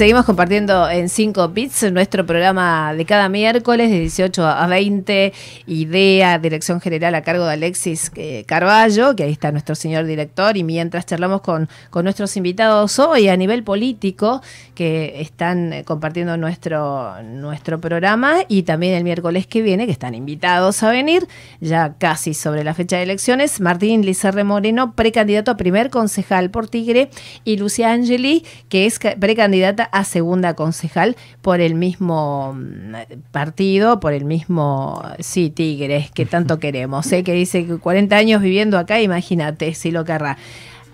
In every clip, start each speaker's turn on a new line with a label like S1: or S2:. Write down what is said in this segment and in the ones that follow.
S1: seguimos compartiendo en 5 Bits nuestro programa de cada miércoles de 18 a 20. Idea, dirección general a cargo de Alexis eh, Carballo, que ahí está nuestro señor director. Y mientras charlamos con, con nuestros invitados hoy a nivel político, que están eh, compartiendo nuestro, nuestro programa, y también el miércoles que viene, que están invitados a venir, ya casi sobre la fecha de elecciones, Martín Lizarre Moreno, precandidato a primer concejal por Tigre, y Lucia Angeli, que es precandidata a segunda concejal por el mismo mm, partido, por el mismo, sí, Tigres, que tanto queremos, ¿eh? que dice que 40 años viviendo acá, imagínate si lo querrá.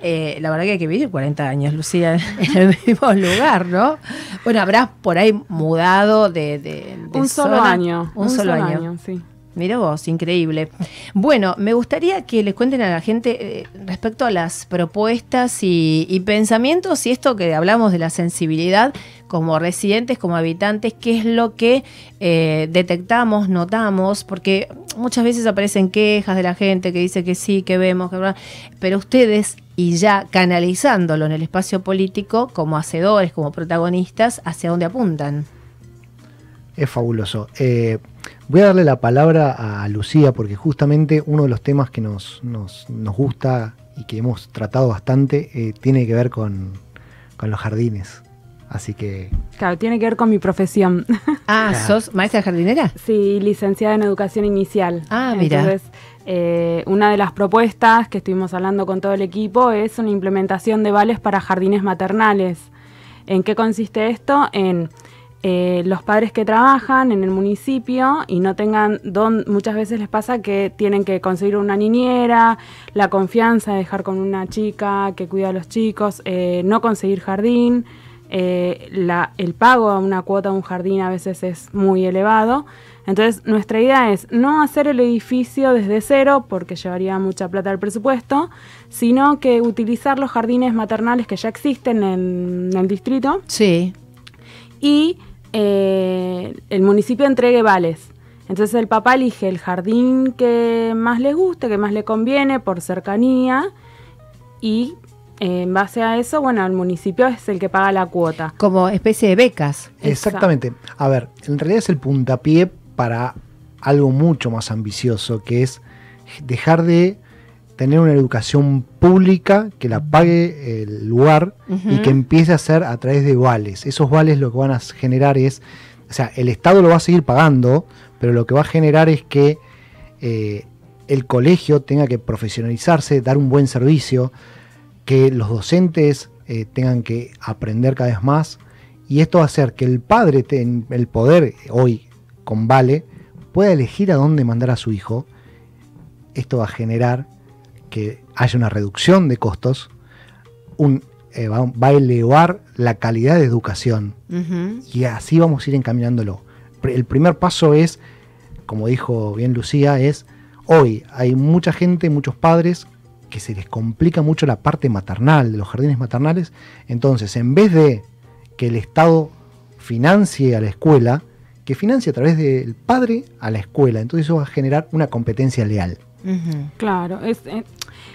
S1: Eh, la verdad que hay que vivir 40 años, Lucía, en el mismo lugar, ¿no? Bueno, habrás por ahí mudado de...
S2: un solo año.
S1: Un, solo, año sí. Mira vos, increíble. Bueno, me gustaría que les cuenten a la gente eh, respecto a las propuestas y, pensamientos y esto que hablamos de la sensibilidad como residentes, como habitantes, qué es lo que eh, detectamos, notamos, porque muchas veces aparecen quejas de la gente que dice que sí, que vemos, que pero ustedes y ya canalizándolo en el espacio político como hacedores, como protagonistas, ¿hacia dónde apuntan?
S3: Es fabuloso. Eh, Voy a darle la palabra a Lucía porque justamente uno de los temas que nos, nos, gusta y que hemos tratado bastante eh, tiene que ver con, los jardines. Así que...
S2: Claro, tiene que ver con mi profesión.
S1: Ah, ¿sos maestra jardinera?
S2: Sí, licenciada en educación inicial.
S1: Ah, mira.
S2: Entonces, eh, una de las propuestas que estuvimos hablando con todo el equipo es una implementación de vales para jardines maternales. ¿En qué consiste esto? En eh, los padres que trabajan en el municipio y no tengan don, muchas veces les pasa que tienen que conseguir una niñera, la confianza de dejar con una chica que cuida a los chicos, eh, no conseguir jardín, eh, el pago a una cuota de un jardín a veces es muy elevado. Entonces nuestra idea es no hacer el edificio desde cero porque llevaría mucha plata al presupuesto, sino que utilizar los jardines maternales que ya existen en, en el distrito.
S1: Sí.
S2: Y eh, el municipio entregue vales. Entonces el papá elige el jardín que más le guste, que más le conviene por cercanía y eh, en base a eso, bueno, el municipio es el que paga la cuota.
S1: Como especie de becas.
S3: Exactamente. A ver, en realidad es el puntapié para algo mucho más ambicioso, que es dejar de tener una educación pública que la pague el lugar y que empiece a hacer a través de vales. Esos vales lo que van a generar es, o sea, el Estado lo va a seguir pagando, pero lo que va a generar es que eh, el colegio tenga que profesionalizarse, dar un buen servicio, que los docentes eh, tengan que aprender cada vez más y esto va a hacer que el padre tenga el poder hoy con vale pueda elegir a dónde mandar a su hijo. Esto va a generar que haya una reducción de costos, eh, va, a elevar la calidad de educación. Y así vamos a ir encaminándolo. El primer paso es, como dijo bien Lucía, es hoy. Hay mucha gente, muchos padres que se les complica mucho la parte maternal, de los jardines maternales, entonces en vez de que el Estado financie a la escuela, que financie a través del padre a la escuela, entonces eso va a generar una competencia leal.
S2: Claro, es, eh,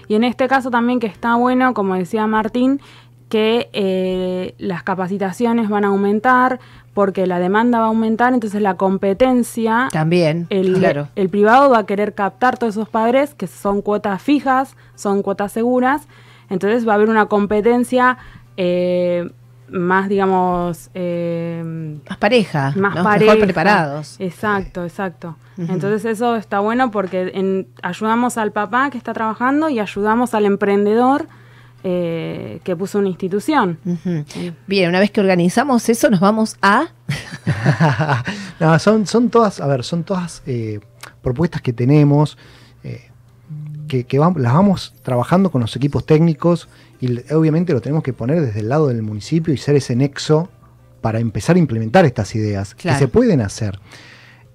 S2: y en este caso también que está bueno, como decía Martín, que eh, las capacitaciones van a aumentar porque la demanda va a aumentar, entonces la competencia...
S1: También,
S2: el,
S1: claro.
S2: El privado va a querer captar todos esos padres que son cuotas fijas, son cuotas seguras, entonces va a haber una competencia eh, más, digamos...
S1: Eh, más pareja,
S2: más mejor
S1: preparados.
S2: Exacto, exacto. Entonces eso está bueno porque ayudamos al papá que está trabajando y ayudamos al emprendedor eh, que puso una institución.
S1: Bien, una vez que organizamos eso, nos vamos a...
S3: no, son, son todas, a ver, son todas eh, propuestas que tenemos, que, las vamos trabajando con los equipos técnicos y obviamente lo tenemos que poner desde el lado del municipio y ser ese nexo para empezar a implementar estas ideas que se pueden hacer.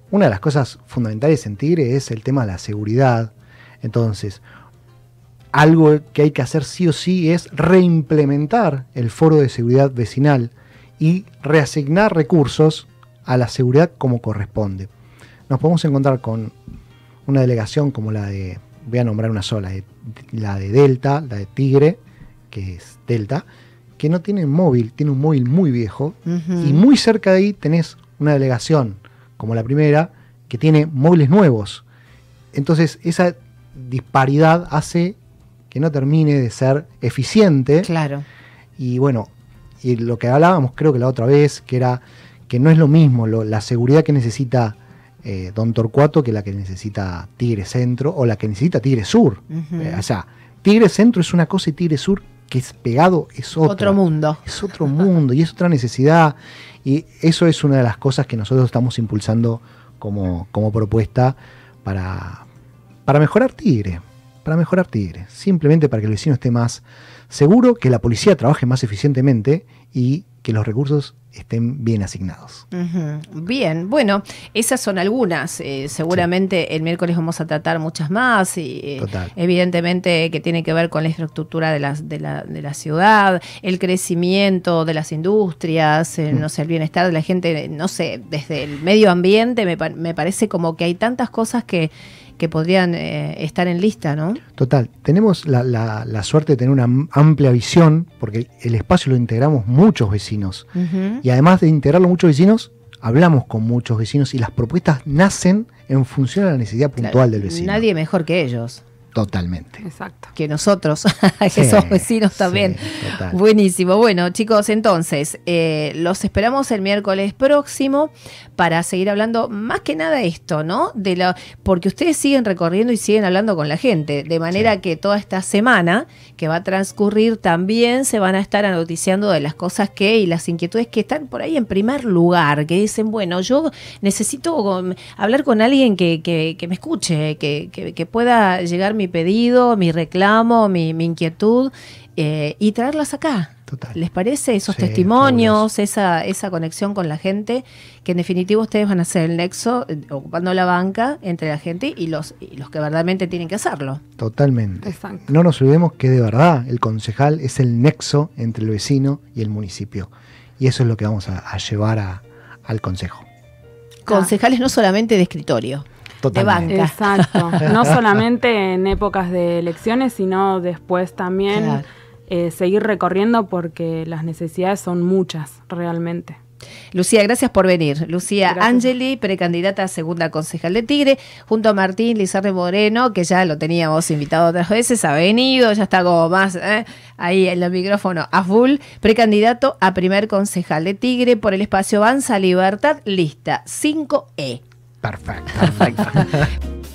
S3: Una de las cosas fundamentales en Tigre es el tema de la seguridad. Entonces, algo que hay que hacer sí o sí es reimplementar el foro de seguridad vecinal y reasignar recursos a la seguridad como corresponde. Nos podemos encontrar con una delegación como la de, voy a nombrar una sola, la de Delta, la de Tigre, que es Delta, que no tiene móvil, tiene un móvil muy viejo, y muy cerca de ahí tenés una delegación, como la primera, que tiene móviles nuevos. Entonces, esa disparidad hace que no termine de ser eficiente.
S1: Claro.
S3: Y bueno, y lo que hablábamos creo que la otra vez, que era que no es lo mismo lo- la seguridad que necesita eh, Don Torcuato que la que necesita Tigre Centro o la que necesita Tigre Sur. Eh, o sea, Tigre Centro es una cosa y Tigre Sur que es pegado es otra.
S1: Otro mundo.
S3: Es otro mundo y es otra necesidad. Y eso es una de las cosas que nosotros estamos impulsando como, como propuesta para, para mejorar Tigre. Para mejorar Tigre. Simplemente para que el vecino esté más seguro, que la policía trabaje más eficientemente y que los recursos estén bien asignados.
S1: Bien, bueno, esas son algunas. eh, seguramente el miércoles vamos a tratar muchas más y eh, evidentemente que tiene que ver con la infraestructura de la, de la, de la ciudad, el crecimiento de las industrias, eh,
S3: Mm.
S1: no sé, el bienestar de la gente, no sé, desde el medio ambiente me, pa- me parece como que hay tantas cosas que, que podrían eh, estar en lista, ¿no?
S3: Total, tenemos la, la- la suerte de tener una am- amplia visión, porque el espacio lo integramos muchos vecinos. Y además de integrarlo muchos vecinos, hablamos con muchos vecinos y las propuestas nacen en función a la necesidad puntual
S1: Claro,
S3: del vecino.
S1: Nadie mejor que ellos,
S3: Totalmente.
S2: Exacto.
S1: que nosotros, que
S3: Sí,
S1: somos vecinos
S3: sí,
S1: también.
S3: total.
S1: Buenísimo. Bueno, chicos, entonces, eh, los esperamos el miércoles próximo para seguir hablando más que nada esto, ¿no? De la, porque ustedes siguen recorriendo y siguen hablando con la gente, de manera
S3: Sí.
S1: que toda esta semana que va a transcurrir también se van a estar anoticiando de las cosas que y las inquietudes que están por ahí en primer lugar, que dicen, bueno, yo necesito um, hablar con alguien que, que- que me escuche, que, que- que pueda llegar mi pedido, mi reclamo, mi, mi inquietud eh, y traerlas acá.
S3: Total.
S1: ¿Les parece esos
S3: Sí,
S1: testimonios, esa, esa conexión con la gente? Que en definitiva ustedes van a ser el nexo, eh, ocupando la banca entre la gente y los, y los que verdaderamente tienen que hacerlo.
S3: Totalmente.
S2: Exacto.
S3: No nos olvidemos que de verdad el concejal es el nexo entre el vecino y el municipio. Y eso es lo que vamos a, a llevar a- al consejo.
S1: Concejales no solamente de escritorio,
S3: Totalmente.
S1: banca.
S2: Exacto. No solamente en épocas de elecciones, sino después también
S1: Claro.
S2: eh, seguir recorriendo porque las necesidades son muchas realmente.
S1: Lucía, gracias por venir. Lucía
S2: Gracias.
S1: Angeli, precandidata a segunda concejal de Tigre, junto a Martín Lizarre Moreno, que ya lo teníamos invitado otras veces, ha venido, ya está como más ¿eh? ahí en el micrófono a full, precandidato a primer concejal de Tigre por el espacio Avanza Libertad, lista 5E. Perfect.
S3: perfecto.